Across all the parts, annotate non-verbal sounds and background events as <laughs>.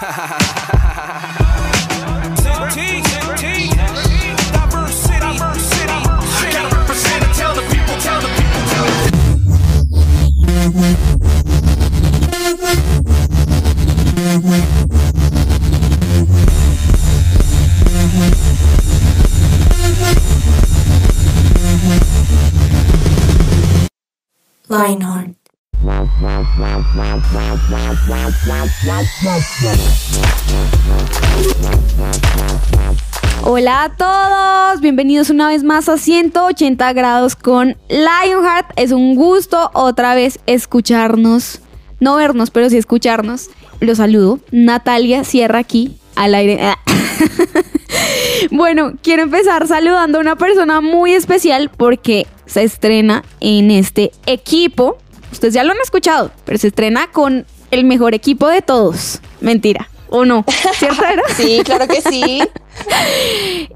Ha ha ha ha ha ha Hola a todos, bienvenidos una vez más a 180 grados con Lionheart. Es un gusto otra vez escucharnos, no vernos, pero sí escucharnos. Los saludo, Natalia Sierra aquí al aire. <laughs> bueno, quiero empezar saludando a una persona muy especial porque se estrena en este equipo. Ustedes ya lo han escuchado, pero se estrena con el mejor equipo de todos. Mentira. ¿O no? ¿Cierto era? <laughs> Sí, claro que sí. <laughs>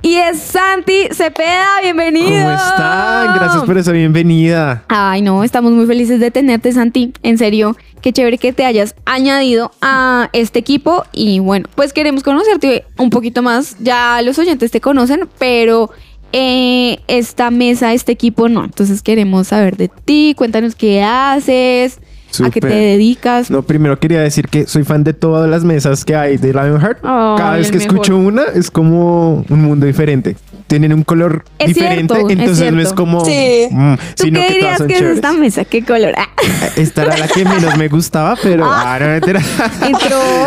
Y es Santi Cepeda, bienvenido. ¿Cómo están? Gracias por esa bienvenida. Ay, no, estamos muy felices de tenerte, Santi. En serio, qué chévere que te hayas añadido a este equipo. Y bueno, pues queremos conocerte un poquito más. Ya los oyentes te conocen, pero eh, esta mesa, este equipo no. Entonces queremos saber de ti. Cuéntanos qué haces. ¿A qué te dedicas? No, primero quería decir que soy fan de todas las mesas que hay de Lionheart. Ay, Cada vez que mejor. escucho una es como un mundo diferente. Tienen un color Es diferente, cierto, es entonces no es como, Sí. mm, ¿Tú sino qué que todas dirías son que es chéveres. esta mesa? ¿Qué color? Ah, <laughs> Esta era la que menos me gustaba, pero ah, no, mentira. <laughs>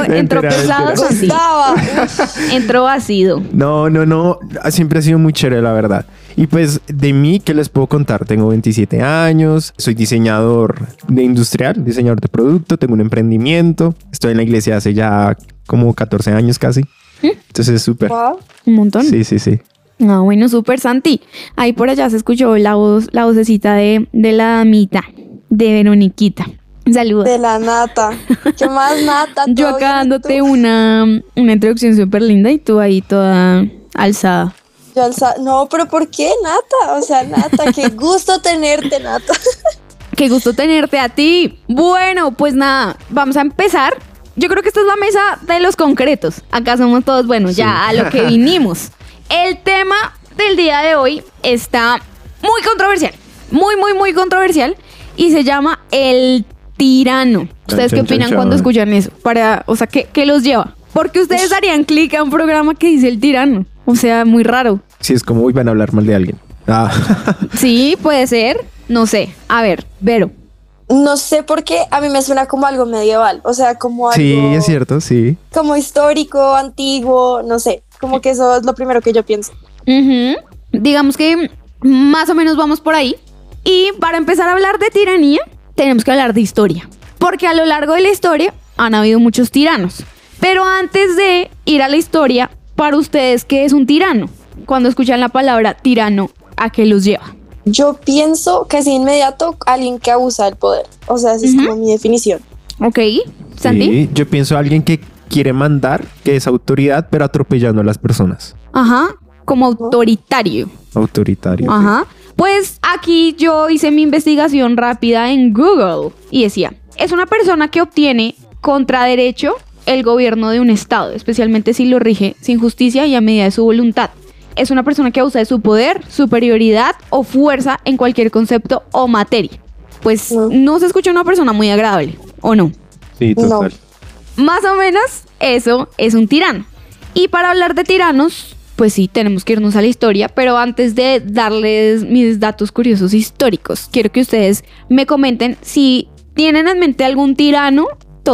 entró, <laughs> pesado. Gustaba. Entró ácido. No, no, no. Siempre ha sido muy chévere, la verdad. Y pues de mí, ¿qué les puedo contar? Tengo 27 años, soy diseñador de industrial, diseñador de producto, tengo un emprendimiento, estoy en la iglesia hace ya como 14 años casi. Entonces es súper. Wow. Un montón. Sí, sí, sí. Ah, bueno, súper Santi. Ahí por allá se escuchó la voz, la vocecita de, de la damita, de Veroniquita. Saludos. De la nata. ¿Qué más nata? <laughs> Yo ¿Todo acá dándote tú? una, una introducción súper linda y tú ahí toda alzada. Yo alza- No, pero ¿por qué nata? O sea, nata, qué <laughs> gusto tenerte, nata. Qué gusto tenerte a ti. Bueno, pues nada, vamos a empezar. Yo creo que esta es la mesa de los concretos. Acá somos todos, bueno, ya a lo que <laughs> vinimos. El tema del día de hoy está muy controversial. Muy, muy, muy controversial. Y se llama el tirano. ¿Ustedes qué Chan, opinan chan. cuando escuchan eso? Para, o sea, ¿qué, qué los lleva? Porque ustedes darían clic a un programa que dice el tirano. O sea, muy raro. Sí, es como hoy van a hablar mal de alguien. Ah, <laughs> Sí, puede ser. No sé. A ver, Vero. No sé por qué a mí me suena como algo medieval. O sea, como algo. sí, es cierto, sí. Como histórico, antiguo, no sé. Como que eso es lo primero que yo pienso. Ujú. Digamos que más o menos vamos por ahí. Y para empezar a hablar de tiranía, tenemos que hablar de historia. Porque a lo largo de la historia han habido muchos tiranos. Pero antes de ir a la historia, para ustedes, ¿qué es un tirano? Cuando escuchan la palabra tirano, ¿a qué los lleva? Yo pienso que es inmediato alguien que abusa del poder. O sea, esa es como mi definición. ¿Ok? ¿Santi? Sí, yo pienso alguien que quiere mandar, que es autoridad, pero atropellando a las personas. Ajá. Como autoritario. Autoritario. Ajá. Pues aquí yo hice mi investigación rápida en Google y decía, es una persona que obtiene contra derecho el gobierno de un estado, especialmente si lo rige sin justicia y a medida de su voluntad. Es una persona que abusa de su poder, superioridad o fuerza en cualquier concepto o materia. Pues No. no se escucha una persona muy agradable, ¿o no? Sí, No. total. Más o menos eso es un tirano. Y para hablar de tiranos, pues sí, tenemos que irnos a la historia, pero antes de darles mis datos curiosos históricos, quiero que ustedes me comenten si tienen en mente algún tirano.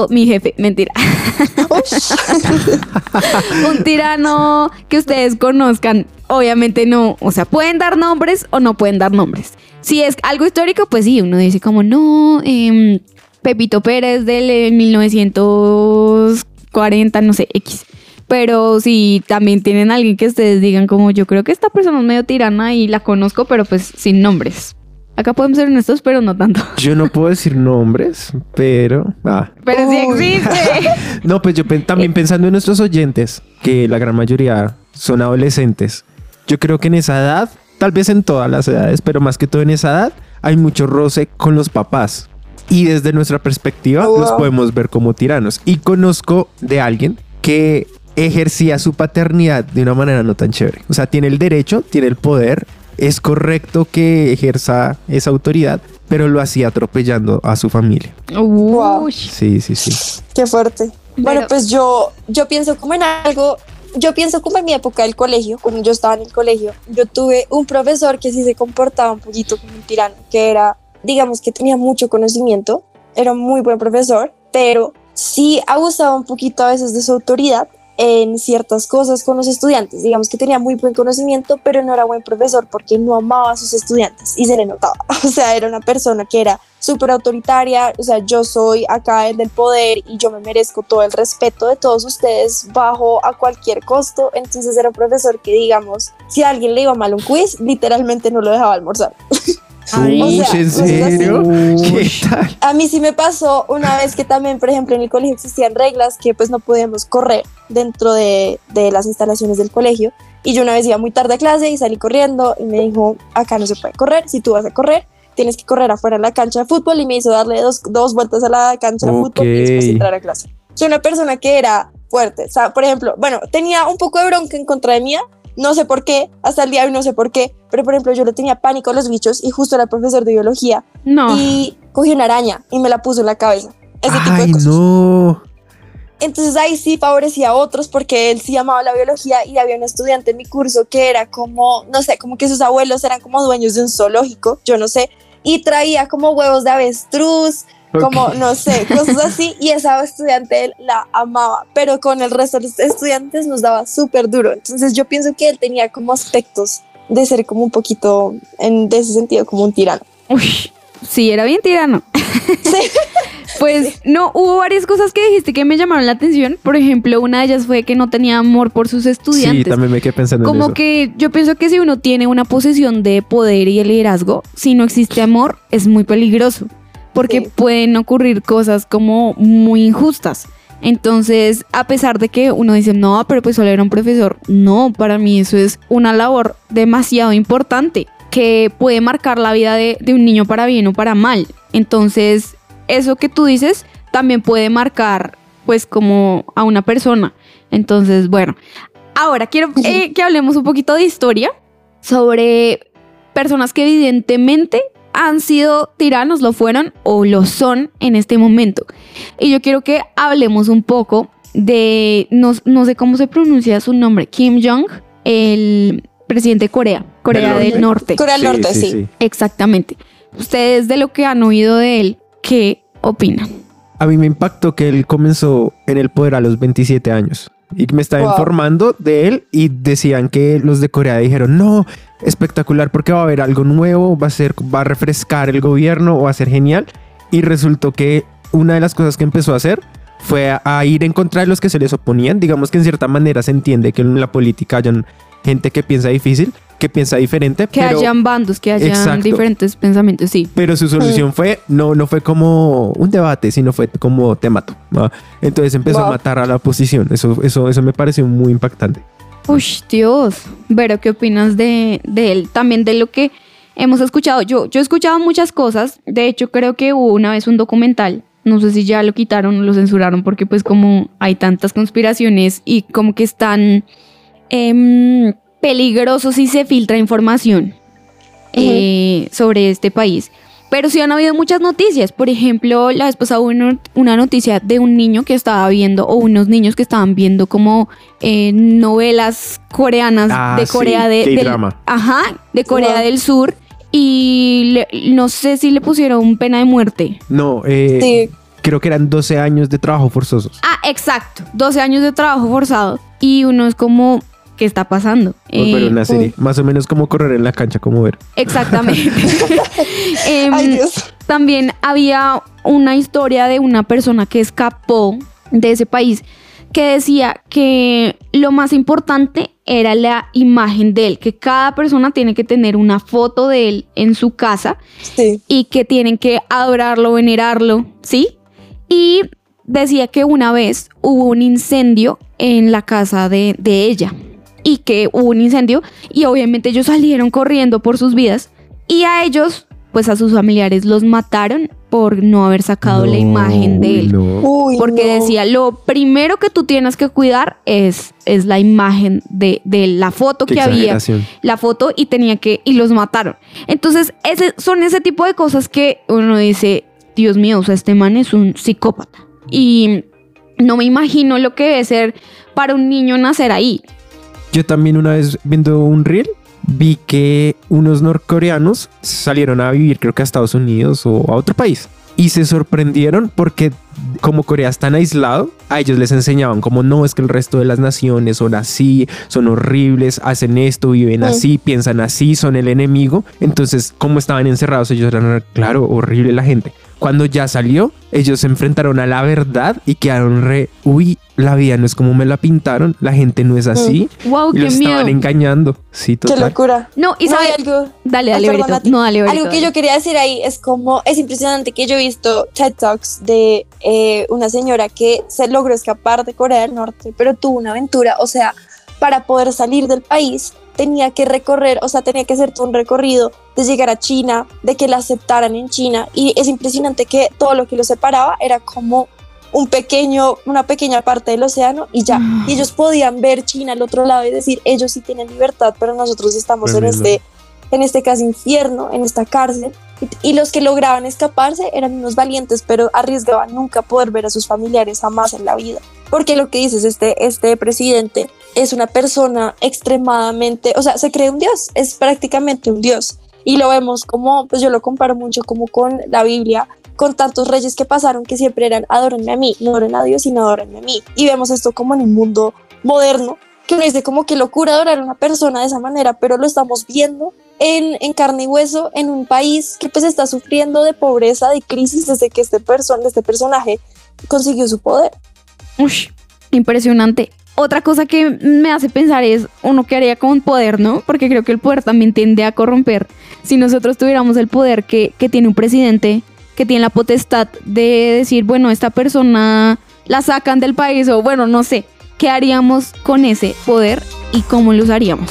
Mi jefe, mentira. <laughs> un tirano que ustedes conozcan. Obviamente no, o sea, pueden dar nombres o no pueden dar nombres. Si es algo histórico, pues sí, uno dice como no, em, Pepito Pérez del eh, 1940, no sé, X. Pero si también tienen alguien que ustedes digan como yo creo que esta persona es medio tirana y la conozco, pero pues sin nombres. Acá podemos ser honestos, pero no tanto. <laughs> Yo no puedo decir nombres, pero... Ah. Pero sí existe. <laughs> No, pues yo también pensando en nuestros oyentes, que la gran mayoría son adolescentes. Yo creo que en esa edad, tal vez en todas las edades, pero más que todo en esa edad, hay mucho roce con los papás. y desde nuestra perspectiva Oh, los wow. podemos ver como tiranos. Y conozco de alguien que ejercía su paternidad de una manera no tan chévere. O sea, tiene el derecho, tiene el poder, es correcto que ejerza esa autoridad, pero lo hacía atropellando a su familia. Wow. Sí, sí, sí. Qué fuerte. Bueno, Pero- pues yo, yo pienso como en algo, yo pienso como en mi época del colegio, cuando yo estaba en el colegio, yo tuve un profesor que sí se comportaba un poquito como un tirano, que era, digamos que tenía mucho conocimiento, era un muy buen profesor, pero sí abusaba un poquito a veces de su autoridad en ciertas cosas con los estudiantes. Digamos que tenía muy buen conocimiento, pero no era buen profesor porque no amaba a sus estudiantes y se le notaba. <laughs> O sea, era una persona que era súper autoritaria, o sea, yo soy acá el del poder y yo me merezco todo el respeto de todos ustedes bajo a cualquier costo. Entonces era un profesor que, digamos, si a alguien le iba mal un quiz, literalmente no lo dejaba almorzar. <laughs> Ay. Uy, O sea, ¿en serio? ¿Qué Uy. tal? A mí sí me pasó una vez que también, por ejemplo, en el colegio existían reglas que pues no podíamos correr dentro de, de las instalaciones del colegio. Y yo una vez iba muy tarde a clase y salí corriendo y me dijo, acá no se puede correr, si tú vas a correr, tienes que correr afuera en la cancha de fútbol y me hizo darle dos, dos vueltas a la cancha de fútbol y después entrar a clase. Soy una persona que era fuerte, o sea, por ejemplo, bueno, tenía un poco de bronca en contra de mía, no sé por qué, hasta el día de hoy no sé por qué, pero por ejemplo yo le tenía pánico a los bichos y justo era profesor de biología No. y cogí una araña y me la puso en la cabeza. Ese tipo de Ay, cosas. no. Entonces ahí sí favorecía a otros porque él sí amaba la biología y había un estudiante en mi curso que era como, no sé, como que sus abuelos eran como dueños de un zoológico, yo no sé, y traía como huevos de avestruz, como, no sé, cosas así, y esa estudiante él la amaba, pero con el resto de los estudiantes nos daba súper duro. Entonces yo pienso que él tenía como aspectos de ser como un poquito, en de ese sentido, como un tirano. Uy, sí, era bien tirano. Sí. <laughs> Pues no, hubo varias cosas que dijiste que me llamaron la atención. Por ejemplo, una de ellas fue que no tenía amor por sus Sí, estudiantes. también me quedé pensando en Como eso. que yo pienso que si uno tiene una posición de poder y de liderazgo, si no existe amor, es muy peligroso. Porque Sí. pueden ocurrir cosas como muy injustas. Entonces, a pesar de que uno dice, no, pero pues solo era un profesor, no, para mí eso es una labor demasiado importante que puede marcar la vida de, de un niño para bien o para mal. Entonces, eso que tú dices también puede marcar pues como a una persona. Entonces, bueno, ahora quiero eh, que hablemos un poquito de historia sobre personas que evidentemente han sido tiranos, lo fueron o lo son en este momento. Y yo quiero que hablemos un poco de, no, no sé cómo se pronuncia su nombre, Kim Jong, el presidente de Corea, Corea Del del Norte. Corea del Norte, sí. Exactamente. Ustedes de lo que han oído de él, ¿qué opinan? A mí me impactó que él comenzó en el poder a los 27 años. Y me estaba Wow. informando de él y decían que los de Corea dijeron, no, espectacular porque va a haber algo nuevo, va a ser, va a refrescar el gobierno o va a ser genial. Y resultó que una de las cosas que empezó a hacer fue a, a ir en contra de los que se les oponían. Digamos que en cierta manera se entiende que en la política hayan gente que piensa difícil, que piensa diferente, Que pero... hayan bandos, que hayan Exacto. diferentes pensamientos, sí. Pero su solución fue, no, no fue como un debate, sino fue como te mato. Entonces empezó a matar a la oposición. Eso, eso, eso me pareció muy impactante. Uy, Dios. Vero, ¿qué opinas de, de él? También de lo que hemos escuchado. Yo, yo he escuchado muchas cosas. De hecho, creo que hubo una vez un documental. No sé si ya lo quitaron o lo censuraron porque pues como hay tantas conspiraciones y como que están em, peligrosos si se filtra información eh, sobre este país. Pero sí han habido muchas noticias. Por ejemplo, la vez pasada hubo una- una noticia de un niño que estaba viendo, o unos niños que estaban viendo como eh, novelas coreanas Ah, de Corea sí, de, del- K-drama. ajá, de Corea Wow. del Sur. Y le- no sé si le pusieron pena de muerte. No, eh, Sí. creo que eran 12 años de trabajo forzosos. Ah, exacto. 12 años de trabajo forzado. Y uno es como, ¿qué está pasando? Por ver Eh, una serie. Más o menos como correr en la cancha, como ver. Exactamente. <laughs> <laughs> Ay, Dios. También había una historia de una persona que escapó de ese país que decía que lo más importante era la imagen de él, que cada persona tiene que tener una foto de él en su casa Sí. y que tienen que adorarlo, venerarlo, ¿sí? Y decía que una vez hubo un incendio en la casa de, de ella y que hubo un incendio y obviamente ellos salieron corriendo por sus vidas y a ellos pues a sus familiares los mataron por no haber sacado la imagen de él. no. Uy, Porque no. decía, lo primero que tú tienes que cuidar es, es la imagen de, de la foto Qué que había la foto y tenía que y los mataron. Entonces, ese son ese tipo de cosas que uno dice, Dios mío, o sea, este man es un psicópata. Y no me imagino lo que debe ser para un niño nacer ahí. Yo también una vez viendo un reel vi que unos norcoreanos salieron a vivir creo que a Estados Unidos o a otro país y se sorprendieron porque como Corea es tan aislado, a ellos les enseñaban como no es que el resto de las naciones son así, son horribles, hacen esto, viven Mm. así, piensan así, son el enemigo. Entonces, como estaban encerrados, ellos eran, claro, horrible la gente. Cuando ya salió, ellos se enfrentaron a la verdad y quedaron re, uy, la vida no es como me la pintaron, la gente no es así. Wow, Y qué los miedo. estaban engañando. Sí, Qué total. locura. No, y No, sabe, hay algo, dale, dale, perdón. No, dale, Berito, algo que yo quería decir ahí es como es impresionante que yo he visto TED Talks de eh, una señora que se logró escapar de Corea del Norte, pero tuvo una aventura, o sea, para poder salir del país tenía que recorrer, o sea, tenía que hacer todo un recorrido de llegar a China, de que la aceptaran en China y es impresionante que todo lo que los separaba era como un pequeño, una pequeña parte del océano y ya, Ah. y ellos podían ver China al otro lado y decir, ellos sí tienen libertad, pero nosotros estamos en este en este caso infierno, en esta cárcel, y, y los que lograban escaparse eran unos valientes, pero arriesgaban nunca poder ver a sus familiares jamás en la vida. Porque lo que dices, este, este presidente es una persona extremadamente, o sea, se cree un dios, es prácticamente un dios. Y lo vemos como, pues yo lo comparo mucho como con la Biblia, con tantos reyes que pasaron que siempre eran adórenme a mí, no adoren a Dios, sino adórenme a mí. Y vemos esto como en un mundo moderno, que uno dice como que locura adorar a una persona de esa manera, pero lo estamos viendo en, en carne y hueso en un país que pues está sufriendo de pobreza, de crisis desde que este, person este personaje consiguió su poder. Ush, impresionante. Otra cosa que me hace pensar es uno que haría con poder, ¿no? Porque creo que el poder también tiende a corromper. Si nosotros tuviéramos el poder que, que tiene un presidente, que tiene la potestad de decir, bueno, esta persona la sacan del país o bueno, no sé, ¿qué haríamos con ese poder y cómo lo usaríamos?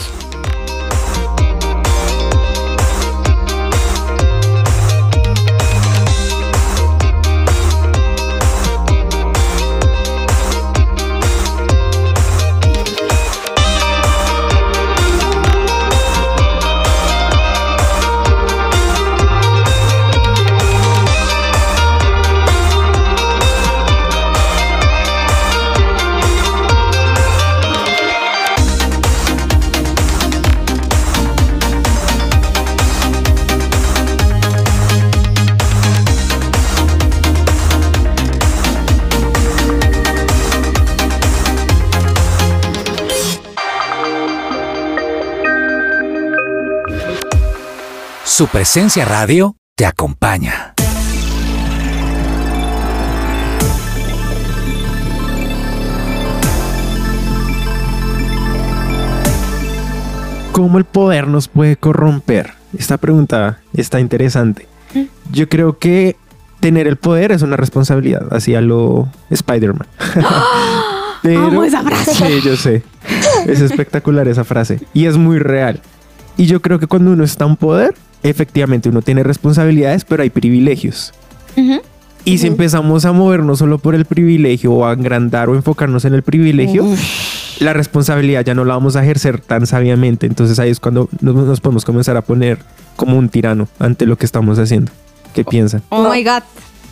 Su presencia radio te acompaña. ¿Cómo el poder nos puede corromper? Esta pregunta está interesante. Yo creo que tener el poder es una responsabilidad, así a lo Spider-Man. <gasps> Amo esa frase. Sí, yo sé. Es espectacular esa frase. Y es muy real. Y yo creo que cuando uno está en poder, efectivamente uno tiene responsabilidades, pero hay privilegios. Y si empezamos a movernos solo por el privilegio o a agrandar o enfocarnos en el privilegio, la responsabilidad ya no la vamos a ejercer tan sabiamente. Entonces ahí es cuando nos, nos podemos comenzar a poner como un tirano ante lo que estamos haciendo. ¿Qué piensan? Oh No. my god.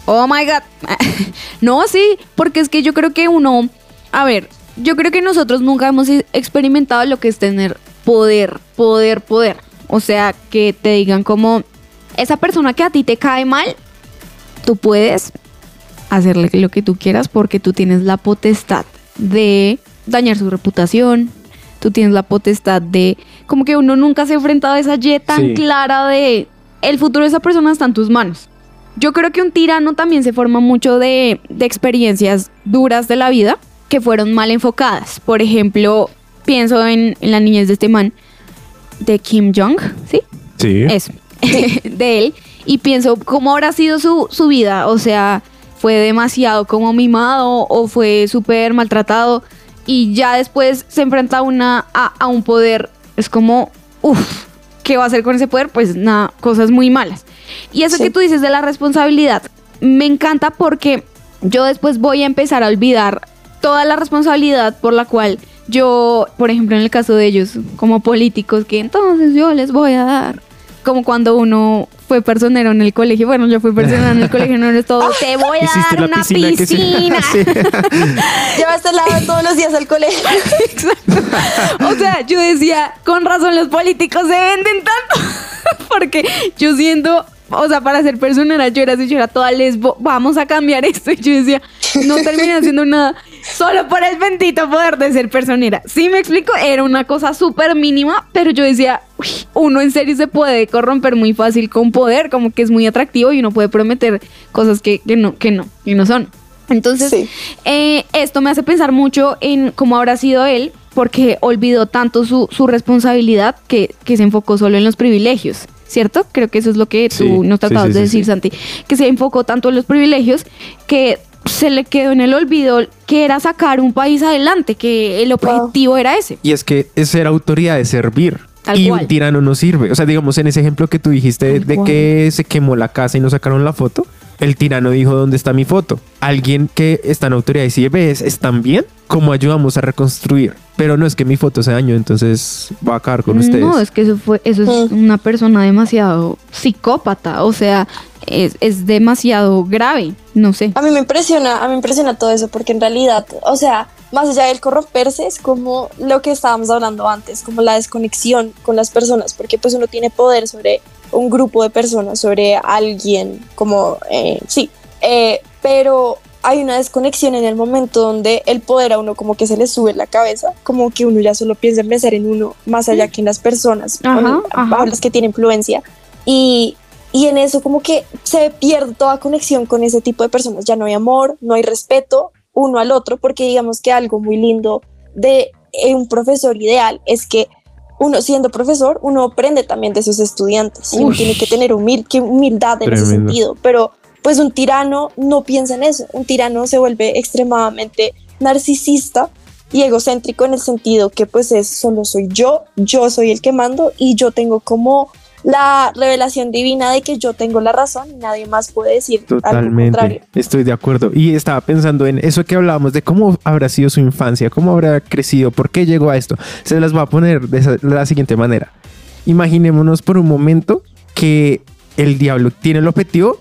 Oh my god. <laughs> no, sí, porque es que yo creo que uno, a ver, yo creo que nosotros nunca hemos experimentado lo que es tener poder, poder, poder. O sea, que te digan como esa persona que a ti te cae mal, tú puedes hacerle lo que tú quieras porque tú tienes la potestad de dañar su reputación. Tú tienes la potestad de como que uno nunca se ha enfrentado a esa Y tan Sí. clara de el futuro de esa persona está en tus manos. Yo creo que un tirano también se forma mucho de, de experiencias duras de la vida que fueron mal enfocadas. Por ejemplo, pienso en, en la niñez de este man, de Kim Jong, ¿sí? Sí. Eso, <laughs> de él. Y pienso cómo habrá sido su, su vida. O sea, fue demasiado como mimado o fue súper maltratado. Y ya después se enfrenta a, una, a, a un poder. Es como, uff, ¿qué va a hacer con ese poder? Pues nada, cosas muy malas. Y eso Sí. que tú dices de la responsabilidad, me encanta porque yo después voy a empezar a olvidar toda la responsabilidad por la cual yo, por ejemplo, en el caso de ellos, como políticos, que entonces yo les voy a dar. Como cuando uno fue personero en el colegio. Bueno, yo fui personero en el colegio, no eres todo. Te voy a <laughs> dar una piscina piscina. <laughs> Sí. <laughs> Llevas el lado todos los días al colegio. O sea, yo decía, con razón los políticos se venden tanto. Porque yo siendo, o sea, para ser personera, yo era así, yo era toda lesbo, vamos a cambiar esto. Y yo decía, no terminé haciendo nada solo por el bendito poder de ser personera. Sí me explico, era una cosa súper mínima, pero yo decía, "Uy, uno en serio se puede corromper muy fácil con poder, como que es muy atractivo y uno puede prometer cosas que, que no, que no, que no son. Entonces, Sí. eh, esto me hace pensar mucho en cómo habrá sido él, porque olvidó tanto su, su responsabilidad que, que se enfocó solo en los privilegios, ¿cierto? Creo que eso es lo que Sí, tú nos tratabas sí, de decir, sí. Santi, que se enfocó tanto en los privilegios que se le quedó en el olvido que era sacar un país adelante, que el objetivo era ese. Y es que es ser autoridad es servir. Tal y cual. un tirano no sirve. O sea, digamos, en ese ejemplo que tú dijiste de, Tal de cual. que se quemó la casa y no sacaron la foto, el tirano dijo, ¿dónde está mi foto? Alguien que está en autoridad y sirve es, ¿están bien? ¿Cómo ayudamos a reconstruir? Pero no es que mi foto se dañó, entonces va a acabar con ustedes. No, es que eso fue, eso es Mm. una persona demasiado psicópata, o sea, es, es demasiado grave, no sé. A mí me impresiona, a mí me impresiona todo eso porque en realidad, o sea, más allá del corromperse es como lo que estábamos hablando antes, como la desconexión con las personas, porque pues uno tiene poder sobre un grupo de personas, sobre alguien, como, eh, sí, eh, pero hay una desconexión en el momento donde el poder a uno como que se le sube la cabeza, como que uno ya solo piensa en pensar en uno más allá que en las personas Ajá, ajá. bajo las que tiene influencia. Y, y en eso como que se pierde toda conexión con ese tipo de personas. Ya no hay amor, no hay respeto uno al otro, porque digamos que algo muy lindo de eh, un profesor ideal es que uno siendo profesor, uno aprende también de sus estudiantes. Y uno tiene que tener humil- que humildad en ese Tremendo. sentido. Pero pues un tirano no piensa en eso. Un tirano se vuelve extremadamente narcisista y egocéntrico en el sentido que pues es solo soy yo, yo soy el que mando y yo tengo como la revelación divina de que yo tengo la razón y nadie más puede decir algo contrario. Totalmente, estoy de acuerdo. Y estaba pensando en eso que hablábamos de cómo habrá sido su infancia, cómo habrá crecido, por qué llegó a esto. Se las voy a poner de la siguiente manera. Imaginémonos por un momento que el diablo tiene el objetivo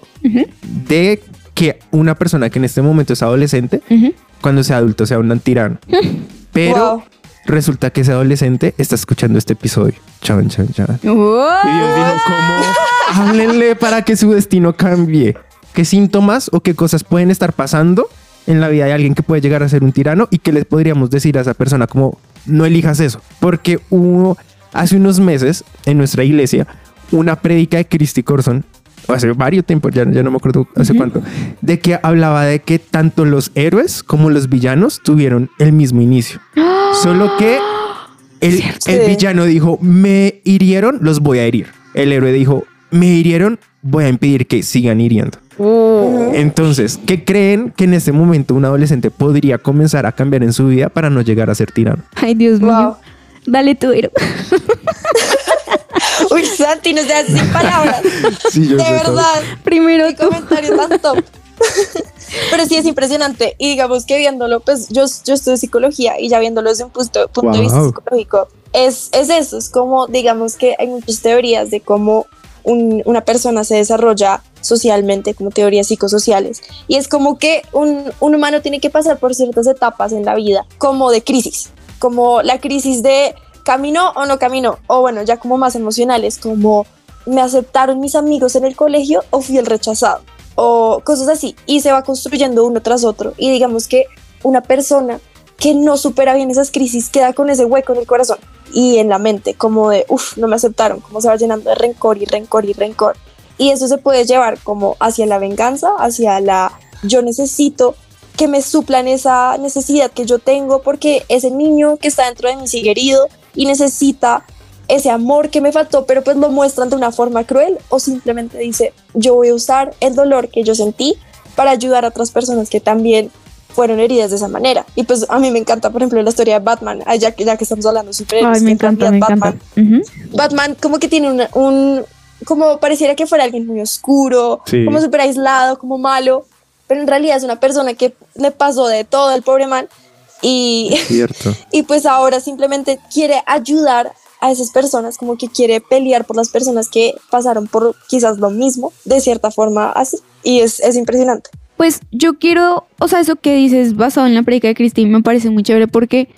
de que una persona que en este momento es adolescente, Ujú. cuando sea adulto sea un tirano. <laughs> Pero Wow. resulta que ese adolescente está escuchando este episodio. Chan, chan, chan. Y Dios dijo, ¿cómo? <laughs> Háblenle para que su destino cambie. ¿Qué síntomas o qué cosas pueden estar pasando en la vida de alguien que puede llegar a ser un tirano y qué les podríamos decir a esa persona como no elijas eso? Porque hubo hace unos meses en nuestra iglesia una prédica de Christy Corson, hace varios tiempos, ya, ya no me acuerdo hace cuánto, de que hablaba de que tanto los héroes como los villanos tuvieron el mismo inicio. Solo que el, el villano dijo, me hirieron, los voy a herir. El héroe dijo, me hirieron, voy a impedir que sigan hiriendo. Entonces, ¿qué creen que en este momento un adolescente podría comenzar a cambiar en su vida para no llegar a ser tirano? Ay, Dios Wow. mío. Dale tú, Ero. <laughs> <laughs> Uy, Santi, no seas sin palabras. Sí, yo de sé todo. verdad. Primero tú. comentario tan top. <laughs> Pero sí es impresionante. Y digamos que viéndolo, pues yo, yo estudio psicología y ya viéndolo desde un punto, punto de vista Wow. psicológico, es, es eso. Es como, digamos que hay muchas teorías de cómo un- una persona se desarrolla socialmente, como teorías psicosociales. Y es como que un, un humano tiene que pasar por ciertas etapas en la vida, como de crisis, como la crisis de caminó o no caminó, o bueno, ya como más emocionales, como me aceptaron mis amigos en el colegio o fui el rechazado o cosas así. Y se va construyendo uno tras otro. Y digamos que una persona que no supera bien esas crisis queda con ese hueco en el corazón y en la mente como de uff no me aceptaron como se va llenando de rencor y rencor y rencor. Y eso se puede llevar como hacia la venganza hacia la yo necesito que me suplan esa necesidad que yo tengo porque ese niño que está dentro de mí sigue herido y necesita ese amor que me faltó, pero pues lo muestran de una forma cruel o simplemente dice, yo voy a usar el dolor que yo sentí para ayudar a otras personas que también fueron heridas de esa manera. Y pues a mí me encanta, por ejemplo, la historia de Batman, ah, ya que, ya que estamos hablando de superhéroes. Ay, me encanta, encanta. Batman. Batman como que tiene una- un, como pareciera que fuera alguien muy oscuro, Sí. como súper aislado, como malo, pero en realidad es una persona que le pasó de todo el pobre man y, Cierto. <laughs> y pues ahora simplemente quiere ayudar a esas personas, como que quiere pelear por las personas que pasaron por quizás lo mismo, de cierta forma así, y es, es impresionante. Pues yo quiero, o sea, eso que dices basado en la predica de Cristín me parece muy chévere porque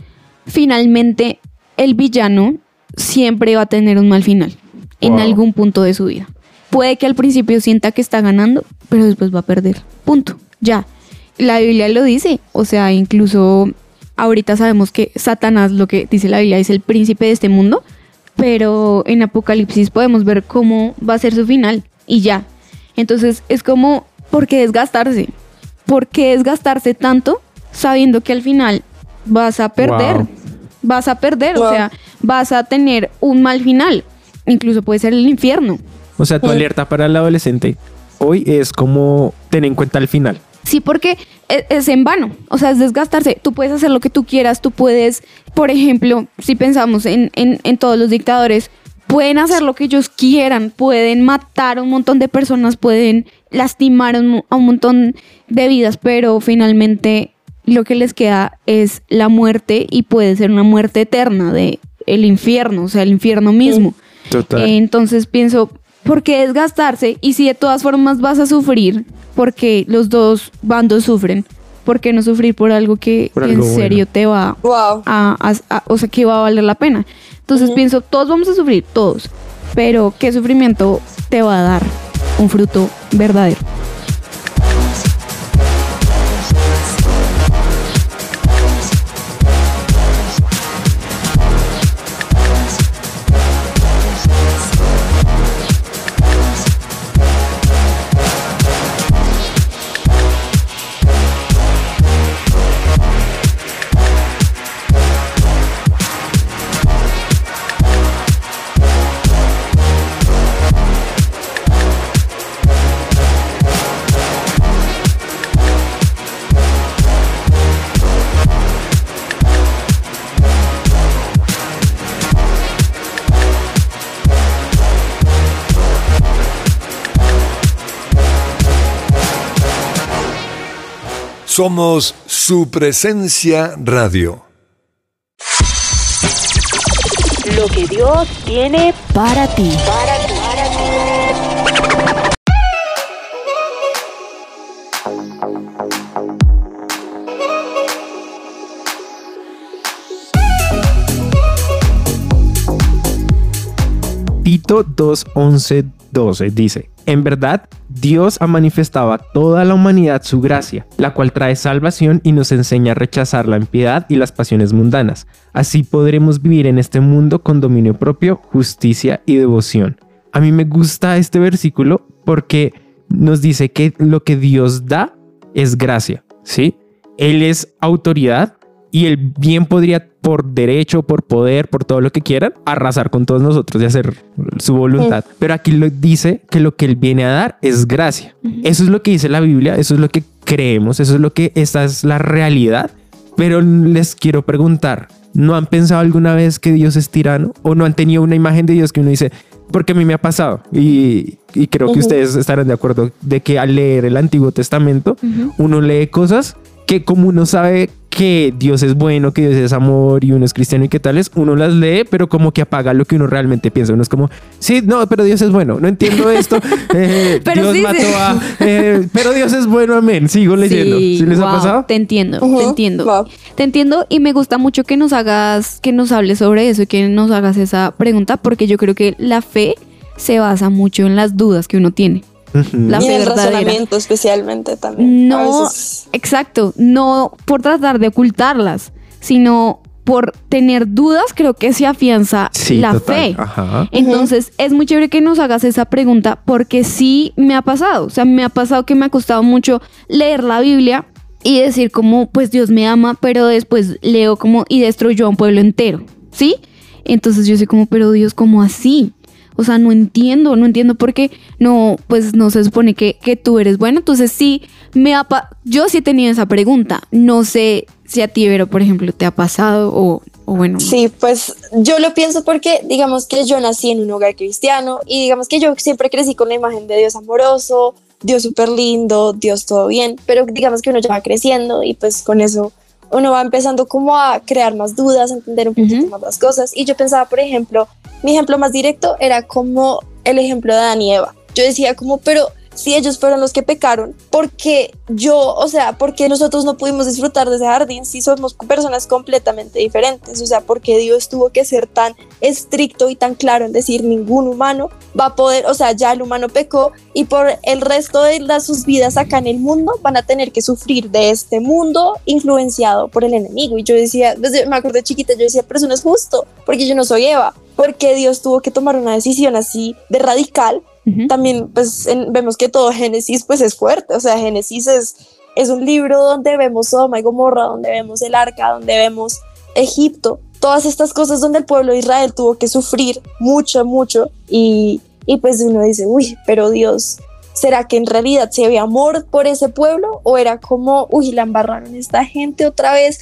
finalmente el villano siempre va a tener un mal final en Wow. algún punto de su vida. Puede que al principio sienta que está ganando, pero después va a perder. Punto. Ya. La Biblia lo dice. O sea, incluso ahorita sabemos que Satanás, lo que dice la Biblia, es el príncipe de este mundo. Pero en Apocalipsis podemos ver cómo va a ser su final. Y ya. Entonces es como, ¿por qué desgastarse? ¿Por qué desgastarse tanto sabiendo que al final vas a perder? Wow. Vas a perder, o sea, vas a tener un mal final. Incluso puede ser el infierno. O sea, tu alerta para el adolescente hoy es como tener en cuenta el final. Sí, porque e- es, en vano, o sea, es desgastarse. Tú puedes hacer lo que tú quieras, tú puedes, por ejemplo, si pensamos en, en- en todos los dictadores, pueden hacer lo que ellos quieran, pueden matar a un montón de personas, pueden lastimar a un, a un montón de vidas, pero finalmente lo que les queda es la muerte y puede ser una muerte eterna de el infierno, o sea, el infierno mismo. Total. Eh, Entonces pienso, ¿por qué desgastarse? Y si de todas formas vas a sufrir, porque los dos bandos sufren, ¿por qué no sufrir por algo que Por en serio bueno. te va Wow. a, a- a- o sea, que va a valer la pena? Entonces pienso, todos vamos a sufrir, todos, pero ¿qué sufrimiento te va a dar un fruto verdadero? Somos su presencia radio. Lo que Dios tiene Para ti. Tito 2, 11, 12 dice, en verdad, Dios ha manifestado a toda la humanidad su gracia, la cual trae salvación y nos enseña a rechazar la impiedad y las pasiones mundanas. Así podremos vivir en este mundo con dominio propio, justicia y devoción. A mí me gusta este versículo porque nos dice que lo que Dios da es gracia, ¿sí? Él es autoridad y él bien podría por derecho, por poder, por todo lo que quieran, arrasar con todos nosotros y hacer su voluntad. Pero aquí lo dice que lo que él viene a dar es gracia. Eso es lo que dice la Biblia, eso es lo que creemos, eso es lo que esta es la realidad. Pero les quiero preguntar, ¿no han pensado alguna vez que Dios es tirano? ¿O no han tenido una imagen de Dios que uno dice, porque a mí me ha pasado? Y, y creo que Ujú. ustedes estarán de acuerdo de que al leer el Antiguo Testamento, uno lee cosas que como uno sabe que Dios es bueno, que Dios es amor y uno es cristiano y qué tales, uno las lee, pero como que apaga lo que uno realmente piensa. Uno es como, sí, no, pero Dios es bueno, no entiendo esto. <laughs> eh, Pero Dios sí, mató sí. a... eh, pero Dios es bueno, amén. Sigo leyendo. ¿Sí, les ha pasado? Te entiendo, te entiendo. wow. Te entiendo y me gusta mucho que nos hagas, que nos hables sobre eso y que nos hagas esa pregunta porque yo creo que la fe se basa mucho en las dudas que uno tiene. La y fe el verdadera. razonamiento especialmente también. No, veces- exacto, no por tratar de ocultarlas, sino por tener dudas, creo que se afianza Sí, la total. fe. Ajá. Entonces, es muy chévere que nos hagas esa pregunta porque sí me ha pasado. O sea, me ha pasado que me ha costado mucho leer la Biblia y decir como, pues Dios me ama, pero después leo como y destruyó a un pueblo entero. ¿Sí? Entonces yo soy como, pero Dios, ¿cómo así? O sea, no entiendo, no entiendo por qué no, pues no se supone que, que tú eres bueno. Entonces sí, me ha yo sí he tenido esa pregunta. No sé si a ti, Vero, por ejemplo, te ha pasado o, o bueno. Sí, pues yo lo pienso porque digamos que yo nací en un hogar cristiano y digamos que yo siempre crecí con la imagen de Dios amoroso, Dios súper lindo, Dios todo bien, pero digamos que uno ya va creciendo y pues con eso uno va empezando como a crear más dudas, a entender un poquito más las cosas. Y yo pensaba, por ejemplo, mi ejemplo más directo era como el ejemplo de y Eva. Yo decía como, pero si ellos fueron los que pecaron, ¿por qué yo, o sea, por qué nosotros no pudimos disfrutar de ese jardín si somos personas completamente diferentes? O sea, ¿por qué Dios tuvo que ser tan estricto y tan claro en decir ningún humano va a poder, o sea, ya el humano pecó y por el resto de las, sus vidas acá en el mundo van a tener que sufrir de este mundo influenciado por el enemigo? Y yo decía, desde, me acuerdo de chiquita, yo decía, pero eso no es justo, porque yo no soy Eva, porque Dios tuvo que tomar una decisión así de radical. También pues en- vemos que todo Génesis pues es fuerte, o sea, Génesis es, es un libro donde vemos Sodoma y Gomorra, donde vemos el arca, donde vemos Egipto, todas estas cosas donde el pueblo de Israel tuvo que sufrir mucho, mucho. Y, y pues uno dice, uy, pero Dios, ¿será que en realidad se había amor por ese pueblo o era como, uy, la embarraron esta gente otra vez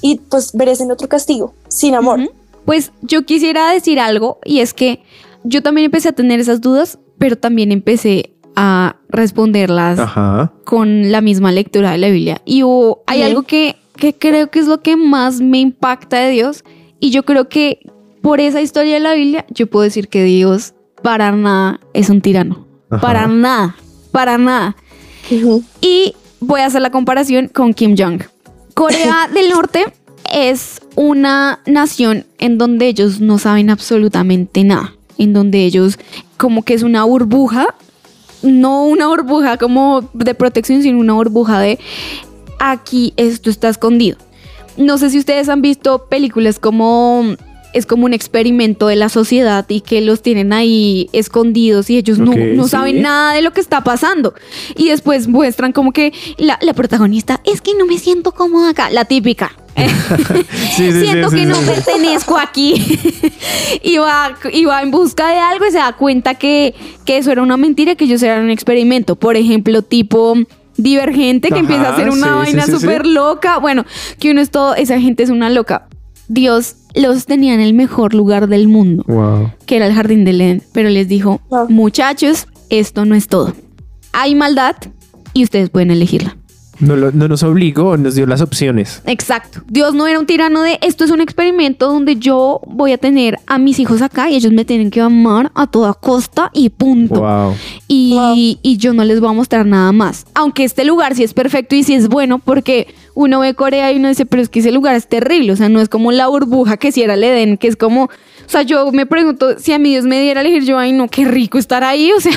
y pues merecen otro castigo, sin amor? Pues yo quisiera decir algo y es que yo también empecé a tener esas dudas, pero también empecé a responderlas Ajá. con la misma lectura de la Biblia. Y hay algo que, que creo que es lo que más me impacta de Dios. Y yo creo que por esa historia de la Biblia, yo puedo decir que Dios para nada es un tirano. Ajá. Para nada. Para nada. Y voy a hacer la comparación con Kim Jong. Corea <laughs> del Norte es una nación en donde ellos no saben absolutamente nada. En donde ellos como que es una burbuja. No una burbuja como de protección, sino una burbuja de aquí esto está escondido. No sé si ustedes han visto películas como es como un experimento de la sociedad y que los tienen ahí escondidos y ellos no, no sí. saben nada de lo que está pasando. Y después muestran como que la, la protagonista es que no me siento cómoda acá, la típica. <laughs> Sí, sí, <laughs> siento sí, que no pertenezco aquí. <laughs> y, va, y va en busca de algo y se da cuenta que, que eso era una mentira, que ellos eran un experimento. Por ejemplo, tipo divergente, que Ajá, empieza a hacer una vaina súper loca. Bueno, que uno es todo, esa gente es una loca. Dios los tenía en el mejor lugar del mundo, Wow. que era el jardín del Edén, pero les dijo, Wow. muchachos, esto no es todo. Hay maldad y ustedes pueden elegirla. No, lo- no nos obligó, nos dio las opciones. Exacto. Dios no era un tirano de esto es un experimento donde yo voy a tener a mis hijos acá y ellos me tienen que amar a toda costa y punto. Wow. Y, Wow. y yo no les voy a mostrar nada más. Aunque este lugar sí es perfecto y sí es bueno porque uno ve Corea y uno dice, pero es que ese lugar es terrible. O sea, no es como la burbuja que si era el Edén, que es como... O sea, yo me pregunto si a mí Dios me diera a elegir, yo, ay, no, qué rico estar ahí. <laughs> O sea,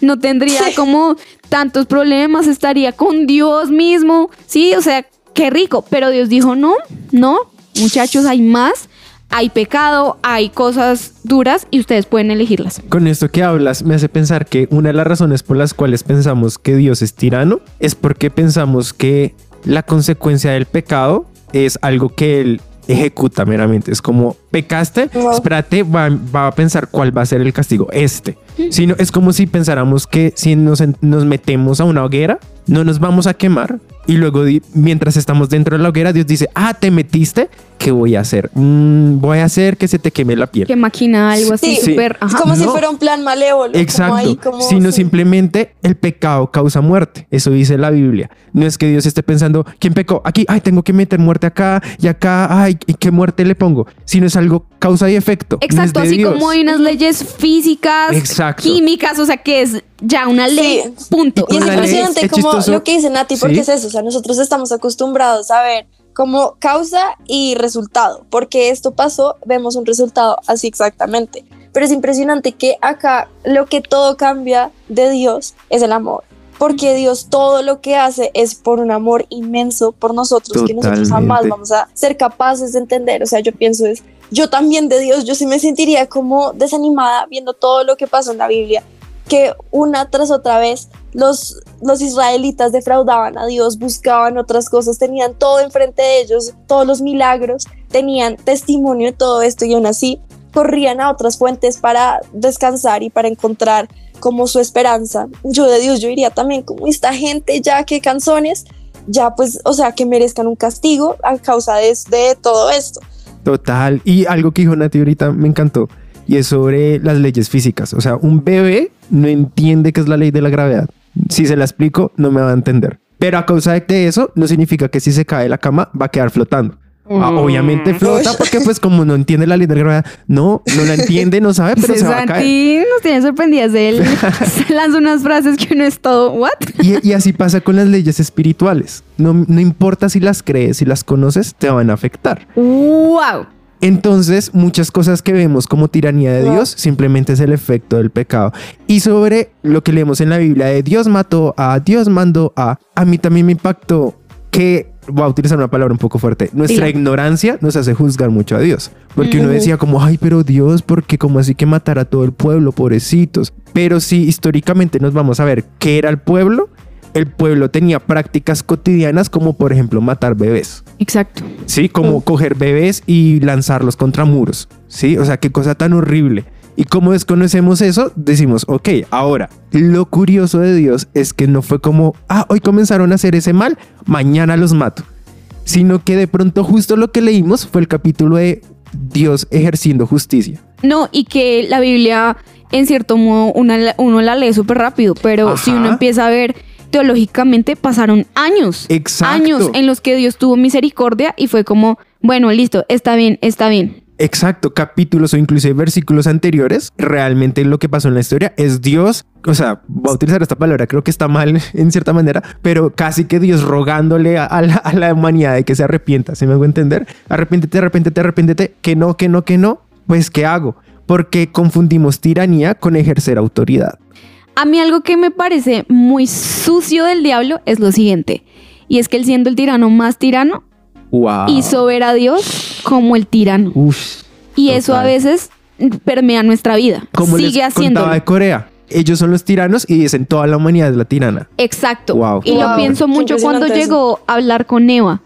no tendría como tantos problemas, estaría con Dios mismo. Sí, o sea, qué rico. Pero Dios dijo, no, no, muchachos, hay más. Hay pecado, hay cosas duras y ustedes pueden elegirlas. Con esto que hablas me hace pensar que una de las razones por las cuales pensamos que Dios es tirano es porque pensamos que la consecuencia del pecado es algo que Él ejecuta meramente. Es como, pecaste, Wow. espérate, va, va a pensar cuál va a ser el castigo, este. Sino, es como si pensáramos que si nos, nos metemos a una hoguera, no nos vamos a quemar. Y luego, mientras estamos dentro de la hoguera, Dios dice, ah, te metiste, ¿qué voy a hacer? "Mm, voy a hacer que se te queme la piel. que maquina algo así Sí. súper. Es ajá. como si fuera un plan malévolo. como Exacto, ahí, como- sino sí. simplemente el pecado causa muerte. Eso dice la Biblia. No es que Dios esté pensando, ¿quién pecó? Aquí, ay, tengo que meter muerte acá y acá, ay, ¿y qué muerte le pongo? Sino es algo causa y efecto. no es Exacto, de así Dios. como hay unas leyes físicas, Exacto. químicas, o sea que es ya una ley, Sí. punto. Y es impresionante es como chistoso. lo que dice Nati, porque Sí. es eso, o sea, nosotros estamos acostumbrados a ver como causa y resultado, porque esto pasó, vemos un resultado así exactamente. Pero es impresionante que acá lo que todo cambia de Dios es el amor. Porque Dios todo lo que hace es por un amor inmenso por nosotros, que nosotros jamás vamos a ser capaces de entender. O sea, yo pienso es, yo también de Dios, yo sí me sentiría como desanimada viendo todo lo que pasó en la Biblia que una tras otra vez los, los israelitas defraudaban a Dios, buscaban otras cosas, tenían todo enfrente de ellos, todos los milagros, tenían testimonio de todo esto y aún así corrían a otras fuentes para descansar y para encontrar como su esperanza. Yo de Dios, yo diría también como esta gente ya que canzones, ya pues, o sea, que merezcan un castigo a causa de, de todo esto. Total. Y algo que dijo Nati ahorita me encantó. Y es sobre las leyes físicas. O sea, un bebé no entiende qué es la ley de la gravedad. Si se la explico, no me va a entender. Pero a causa de eso, no significa que si se cae de la cama va a quedar flotando. Ah, obviamente flota porque pues como no entiende la ley de gravedad, no, no la entiende, no sabe, pero se va a caer. Santi nos tiene sorprendidas. Él <laughs> se lanza unas frases que uno es todo, ¿what? Y, y así pasa con las leyes espirituales. No, no importa si las crees, si las conoces, te van a afectar. ¡Wow! Entonces, muchas cosas que vemos como tiranía de Dios simplemente es el efecto del pecado. Y sobre lo que leemos en la Biblia de Dios mató a, Dios mandó a, a mí también me impactó que, voy a utilizar una palabra un poco fuerte, nuestra ignorancia nos hace juzgar mucho a Dios. Porque uno decía como, ay, pero Dios, ¿por qué como así que matar a todo el pueblo, pobrecitos? Pero si históricamente nos vamos a ver qué era el pueblo, el pueblo tenía prácticas cotidianas como por ejemplo matar bebés. Exacto. Sí, como coger bebés y lanzarlos contra muros. Sí, o sea, qué cosa tan horrible. Y como desconocemos eso, decimos, ok, ahora, lo curioso de Dios es que no fue como, ah, hoy comenzaron a hacer ese mal, mañana los mato. Sino que de pronto justo lo que leímos fue el capítulo de Dios ejerciendo justicia. No, y que la Biblia, en cierto modo, una- uno la lee súper rápido, pero Ajá. si uno empieza a ver teológicamente, pasaron años. Exacto. Años en los que Dios tuvo misericordia y fue como, bueno, listo, está bien, está bien. Exacto, capítulos o inclusive versículos anteriores, realmente lo que pasó en la historia es Dios, o sea, voy a utilizar esta palabra, creo que está mal <laughs> en cierta manera, pero casi que Dios rogándole a, a la, a la humanidad de que se arrepienta, ¿se me hago entender? Arrepiéntete, arrepiéntete, arrepiéntete, que no, que no, que no, pues ¿qué hago? Porque confundimos tiranía con ejercer autoridad. A mí algo que me parece muy sucio del diablo es lo siguiente, y es que él siendo el tirano más tirano, Wow. hizo ver a Dios como el tirano. Uf, Y eso a veces permea nuestra vida. como Sigue contaba de Corea, ellos son los tiranos y dicen toda la humanidad es la tirana. Exacto. Wow. Y lo pienso mucho cuando llegó a hablar con Eva.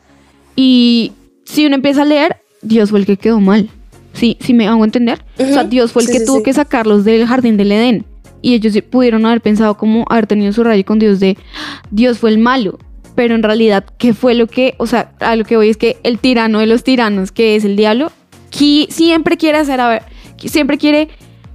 Y si uno empieza a leer, Dios fue el que quedó mal. Sí, sí me hago entender. O sea. Dios fue el Sí, que sí, tuvo sí. que sacarlos del jardín del Edén. Y ellos pudieron haber pensado como haber tenido su rayo con Dios de Dios fue el malo. Pero en realidad, ¿qué fue lo que, o sea, a lo que voy es que el tirano de los tiranos, que es el diablo, qui- siempre quiere hacer, a ver, siempre quiere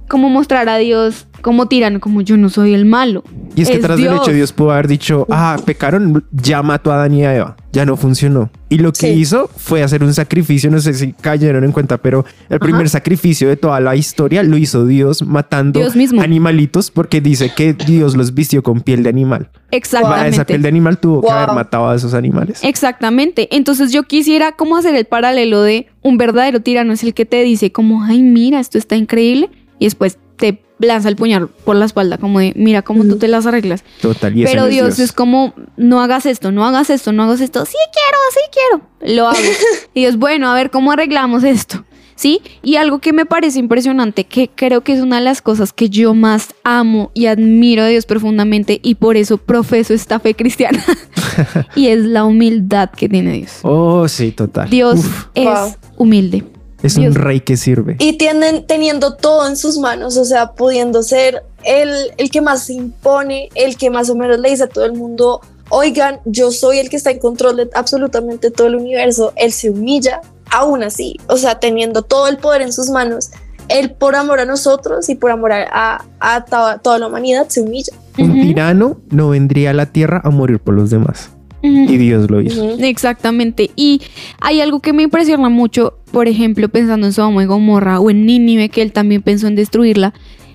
como mostrar a Dios como tirano, como yo no soy el malo. Y es que Es tras del Dios. hecho Dios pudo haber dicho, ah, pecaron, ya mató a Adán y a Eva. Ya no funcionó. Y lo que Sí. hizo fue hacer un sacrificio, no sé si cayeron en cuenta, pero el primer sacrificio de toda la historia lo hizo Dios matando Dios mismo. animalitos porque dice que Dios los vistió con piel de animal. Para esa Exactamente. piel de animal tuvo que Wow. haber matado a esos animales. Exactamente. Entonces yo quisiera como hacer el paralelo de un verdadero tirano es el que te dice como, ay, mira, esto está increíble. Y después te lanza el puñal por la espalda como de, mira cómo tú te las arreglas. Total. Y Pero no es Dios, es como, no hagas esto, no hagas esto, no hagas esto. Sí quiero, sí quiero. Lo hago. <laughs> y Dios, bueno, a ver cómo arreglamos esto. ¿Sí? Y algo que me parece impresionante, que creo que es una de las cosas que yo más amo y admiro a Dios profundamente y por eso profeso esta fe cristiana. <laughs> y es la humildad que tiene Dios. Oh, sí, total. Dios Uf, es Wow. humilde. Es Dios. un rey que sirve. Y tienen, teniendo todo en sus manos, o sea, pudiendo ser el, el que más se impone, el que más o menos le dice a todo el mundo, oigan, yo soy el que está en control de absolutamente todo el universo, él se humilla, aún así, o sea, teniendo todo el poder en sus manos, él por amor a nosotros y por amor a, a- a toda, la humanidad se humilla. Un tirano no vendría a la tierra a morir por los demás. Y Dios lo hizo. Exactamente. Y hay algo que me impresiona mucho, por ejemplo, pensando en Sodoma y Gomorra o en Nínive, que él también pensó en destruirla,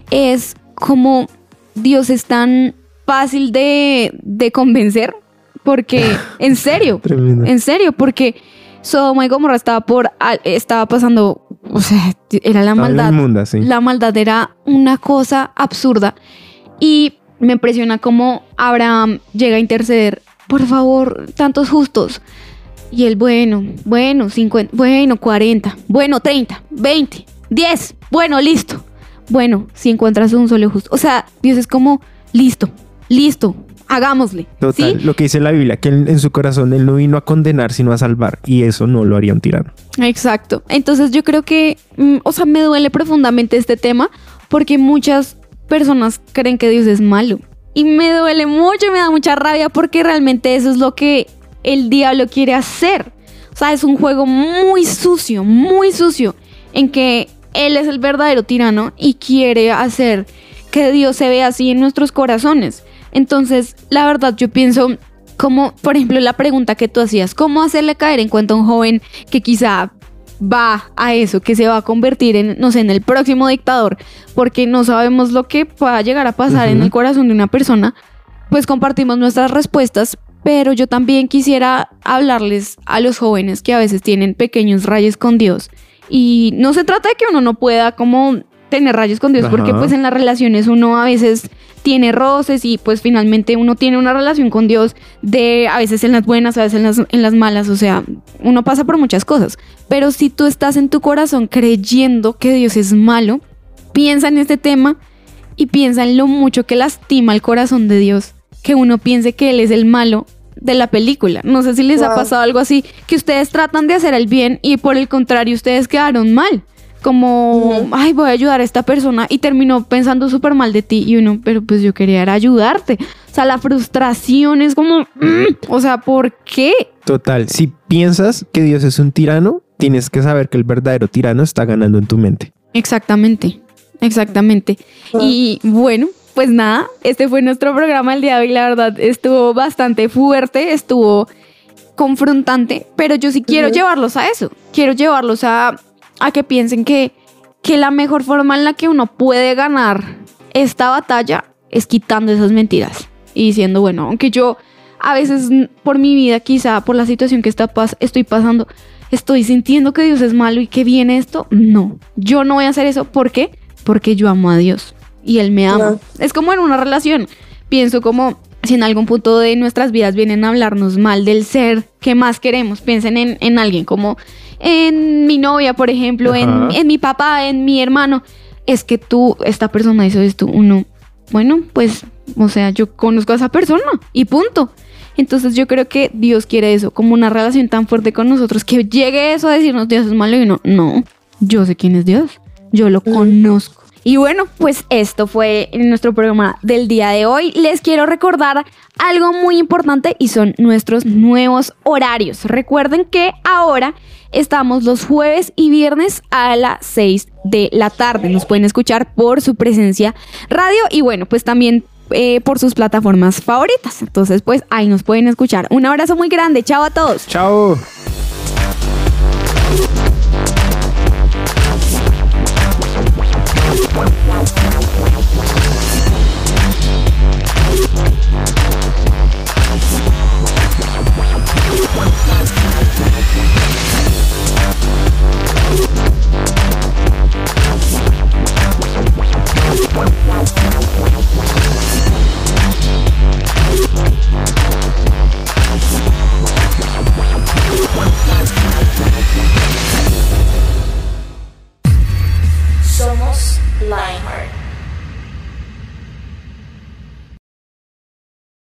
es como Dios es tan fácil de, de convencer, porque, <laughs> en serio, en serio, porque Sodoma y Gomorra estaba por, estaba pasando, o sea, era la maldad. inmunda, sí. La maldad era una cosa absurda. Y me impresiona cómo Abraham llega a interceder. Por favor, tantos justos. Y él, bueno, bueno, 50, bueno, 40, bueno, 30, 20, 10, bueno, listo. Bueno, si encuentras un solo justo. O sea, Dios es como, listo, listo, hagámosle. Total, ¿sí? lo que dice la Biblia, que en, en su corazón él no vino a condenar, sino a salvar. Y eso no lo haría un tirano. Exacto. Entonces yo creo que, mm, o sea, me duele profundamente este tema porque muchas personas creen que Dios es malo. Y me duele mucho, me da mucha rabia porque realmente eso es lo que el diablo quiere hacer. O sea, es un juego muy sucio, muy sucio, en que él es el verdadero tirano y quiere hacer que Dios se vea así en nuestros corazones. Entonces, la verdad, yo pienso como, por ejemplo, la pregunta que tú hacías, ¿cómo hacerle caer en cuenta a un joven que quizá va a eso, que se va a convertir en, no sé, en el próximo dictador, porque no sabemos lo que pueda llegar a pasar en el corazón de una persona? Pues compartimos nuestras respuestas, pero yo también quisiera hablarles a los jóvenes que a veces tienen pequeños rayos con Dios. Y no se trata de que uno no pueda como tener rayos con Dios, porque pues en las relaciones uno a veces tiene roces y pues finalmente uno tiene una relación con Dios de a veces en las buenas, a veces en las, en las malas, o sea, uno pasa por muchas cosas. Pero si tú estás en tu corazón creyendo que Dios es malo, piensa en este tema y piensa en lo mucho que lastima el corazón de Dios, que uno piense que Él es el malo de la película. No sé si les ha pasado algo así, que ustedes tratan de hacer el bien y por el contrario ustedes quedaron mal. Como, ay, voy a ayudar a esta persona y terminó pensando súper mal de ti y uno, pero pues yo quería era ayudarte. O sea, la frustración es como, mm, o sea, ¿por qué? Total, si piensas que Dios es un tirano, tienes que saber que el verdadero tirano está ganando en tu mente. Exactamente, exactamente. Y bueno, pues nada, este fue nuestro programa el día de hoy. La verdad, estuvo bastante fuerte, estuvo confrontante, pero yo sí quiero llevarlos a eso. Quiero llevarlos a, a que piensen que, que la mejor forma en la que uno puede ganar esta batalla es quitando esas mentiras y diciendo, bueno, aunque yo a veces por mi vida, quizá por la situación que está pas- estoy pasando, estoy sintiendo que Dios es malo y que viene esto. No, yo no voy a hacer eso. ¿Por qué? Porque yo amo a Dios y Él me ama. Es como en una relación. Pienso como si en algún punto de nuestras vidas vienen a hablarnos mal del ser que más queremos. Piensen en, en alguien como en mi novia, por ejemplo, en, en mi papá, en mi hermano. Es que tú, esta persona hizo esto. Uno, bueno, pues, o sea, yo conozco a esa persona y punto. Entonces yo creo que Dios quiere eso, como una relación tan fuerte con nosotros, que llegue eso a decirnos Dios es malo y no, no, yo sé quién es Dios, yo lo conozco. Y bueno, pues esto fue nuestro programa del día de hoy. Les quiero recordar algo muy importante y son nuestros nuevos horarios. Recuerden que ahora estamos los jueves y viernes a las 6 de la tarde. Nos pueden escuchar por su presencia radio y bueno, pues también eh, por sus plataformas favoritas. Entonces, pues ahí nos pueden escuchar. Un abrazo muy grande. Chao a todos. Chao.